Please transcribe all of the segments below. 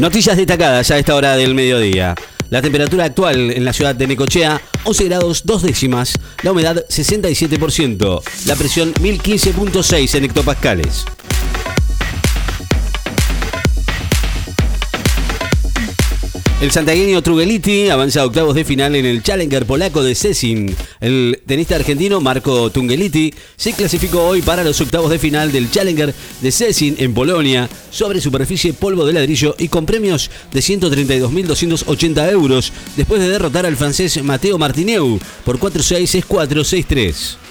Noticias destacadas a esta hora del mediodía. La temperatura actual en la ciudad de Necochea, 11 grados 2 décimas. La humedad, 67%. La presión, 1015.6 en hectopascales. El santagueño Trugeliti avanza a octavos de final en el Challenger polaco de Sesin. El tenista argentino Marco Tungeliti se clasificó hoy para los octavos de final del Challenger de Sesin en Polonia sobre superficie polvo de ladrillo y con premios de 132.280 euros después de derrotar al francés Mateo Martineu por 4-6, 6-4, 6-3.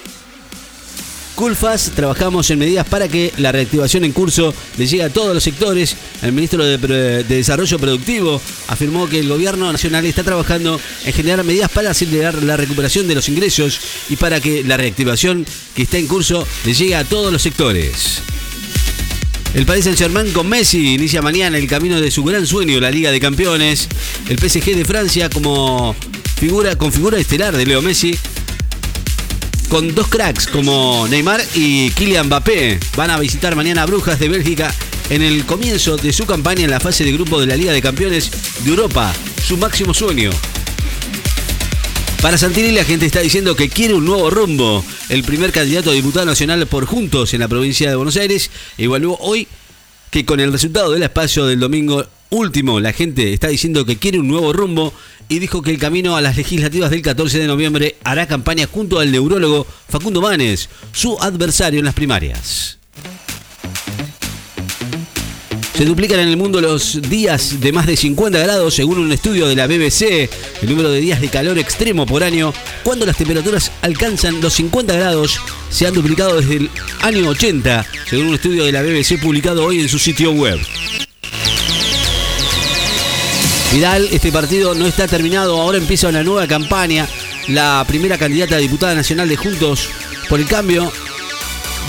Culfas trabajamos en medidas para que la reactivación en curso le llegue a todos los sectores. El ministro de, de, Desarrollo Productivo afirmó que el gobierno nacional está trabajando en generar medidas para acelerar la recuperación de los ingresos y para que la reactivación que está en curso le llegue a todos los sectores. El Paris Saint-Germain con Messi inicia mañana el camino de su gran sueño, la Liga de Campeones. El PSG de Francia como figura con figura estelar de Leo Messi con dos cracks como Neymar y Kylian Mbappé. Van a visitar mañana a Brujas de Bélgica en el comienzo de su campaña en la fase de grupo de la Liga de Campeones de Europa, su máximo sueño. Para Santini la gente está diciendo que quiere un nuevo rumbo. El primer candidato a diputado nacional por Juntos en la provincia de Buenos Aires evaluó hoy que con el resultado del espacio del domingo último la gente está diciendo que quiere un nuevo rumbo y dijo que el camino a las legislativas del 14 de noviembre hará campaña junto al neurólogo Facundo Manes, su adversario en las primarias. Se duplican en el mundo los días de más de 50 grados según un estudio de la BBC, el número de días de calor extremo por año, cuando las temperaturas alcanzan los 50 grados, se han duplicado desde el año 80, según un estudio de la BBC publicado hoy en su sitio web. Vidal, este partido no está terminado, ahora empieza una nueva campaña. La primera candidata a diputada nacional de Juntos por el Cambio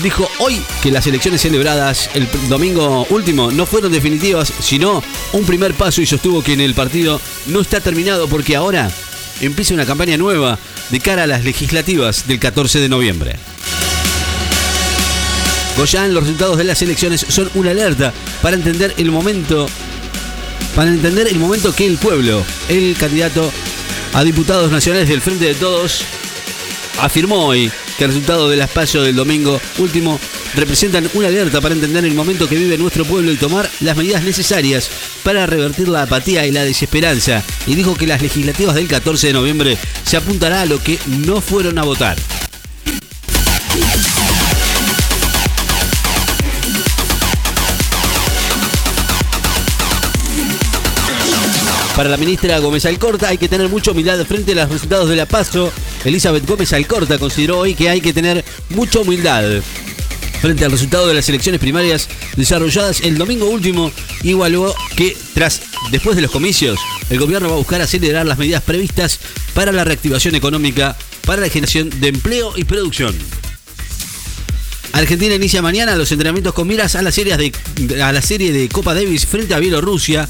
dijo hoy que las elecciones celebradas el domingo último no fueron definitivas, sino un primer paso y sostuvo que en el partido no está terminado porque ahora empieza una campaña nueva de cara a las legislativas del 14 de noviembre. Goyan, los resultados de las elecciones son una alerta para entender el momento para entender el momento que el pueblo, el candidato a diputados nacionales del Frente de Todos, afirmó hoy que el resultado del espacio del domingo último representan una alerta para entender el momento que vive nuestro pueblo y tomar las medidas necesarias para revertir la apatía y la desesperanza. Y dijo que las legislativas del 14 de noviembre se apuntará a lo que no fueron a votar. Para la ministra Gómez Alcorta hay que tener mucha humildad frente a los resultados de la PASO. Elizabeth Gómez Alcorta consideró hoy que hay que tener mucha humildad frente al resultado de las elecciones primarias desarrolladas el domingo último evaluó que tras después de los comicios el gobierno va a buscar acelerar las medidas previstas para la reactivación económica para la generación de empleo y producción. Argentina inicia mañana los entrenamientos con miras a la serie de, a la serie de Copa Davis frente a Bielorrusia.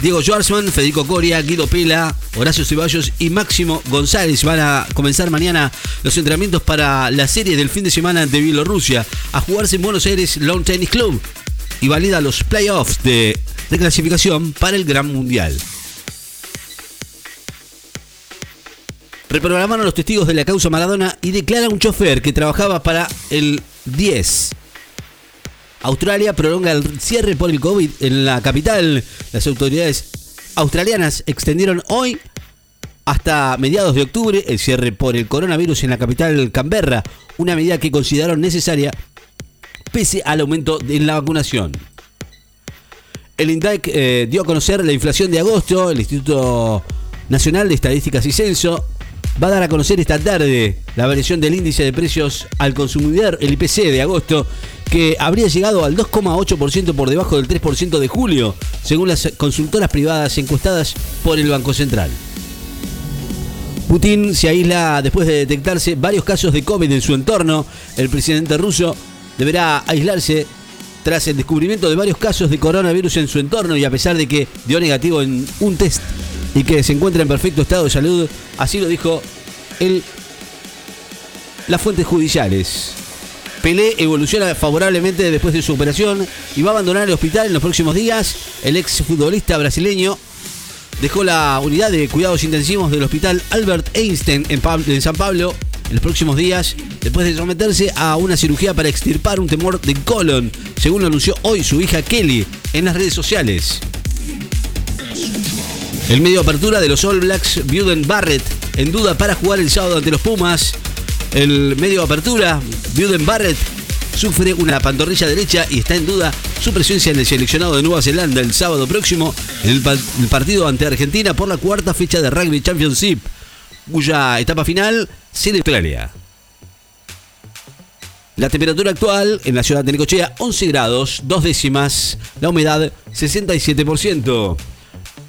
Diego Schwarzman, Federico Coria, Guido Pela, Horacio Ceballos y Máximo González van a comenzar mañana los entrenamientos para la serie del fin de semana de Bielorrusia a jugarse en Buenos Aires Lawn Tennis Club y valida los playoffs de, de clasificación para el Gran Mundial. Reprogramaron los testigos de la causa Maradona y declara un chofer que trabajaba para el 10 Australia prolonga el cierre por el COVID en la capital. Las autoridades australianas extendieron hoy hasta mediados de octubre el cierre por el coronavirus en la capital Canberra, una medida que consideraron necesaria pese al aumento de la vacunación. El INDEC eh, dio a conocer la inflación de agosto, el Instituto Nacional de Estadísticas y Censo va a dar a conocer esta tarde la variación del índice de precios al consumidor, el IPC de agosto, que habría llegado al 2,8% por debajo del 3% de julio, según las consultoras privadas encuestadas por el Banco Central. Putin se aísla después de detectarse varios casos de COVID en su entorno. El presidente ruso deberá aislarse tras el descubrimiento de varios casos de coronavirus en su entorno y a pesar de que dio negativo en un test y que se encuentra en perfecto estado de salud, así lo dijo el, las fuentes judiciales. Pelé evoluciona favorablemente después de su operación y va a abandonar el hospital en los próximos días. El ex futbolista brasileño dejó la unidad de cuidados intensivos del hospital Albert Einstein en, en San Pablo en los próximos días después de someterse a una cirugía para extirpar un temor de colon, según lo anunció hoy su hija Kelly en las redes sociales. El medio apertura de los All Blacks, Buden Barrett, en duda para jugar el sábado ante los Pumas. El medio apertura, Buden Barrett, sufre una pantorrilla derecha y está en duda su presencia en el seleccionado de Nueva Zelanda el sábado próximo en el, partido ante Argentina por la cuarta fecha de Rugby Championship, cuya etapa final será Australia. La temperatura actual en la ciudad de Necochea, 11 grados, dos décimas. La humedad, 67%.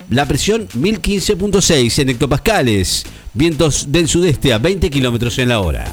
La presión 1015.6 en hectopascales. Vientos del sudeste a 20 kilómetros en la hora.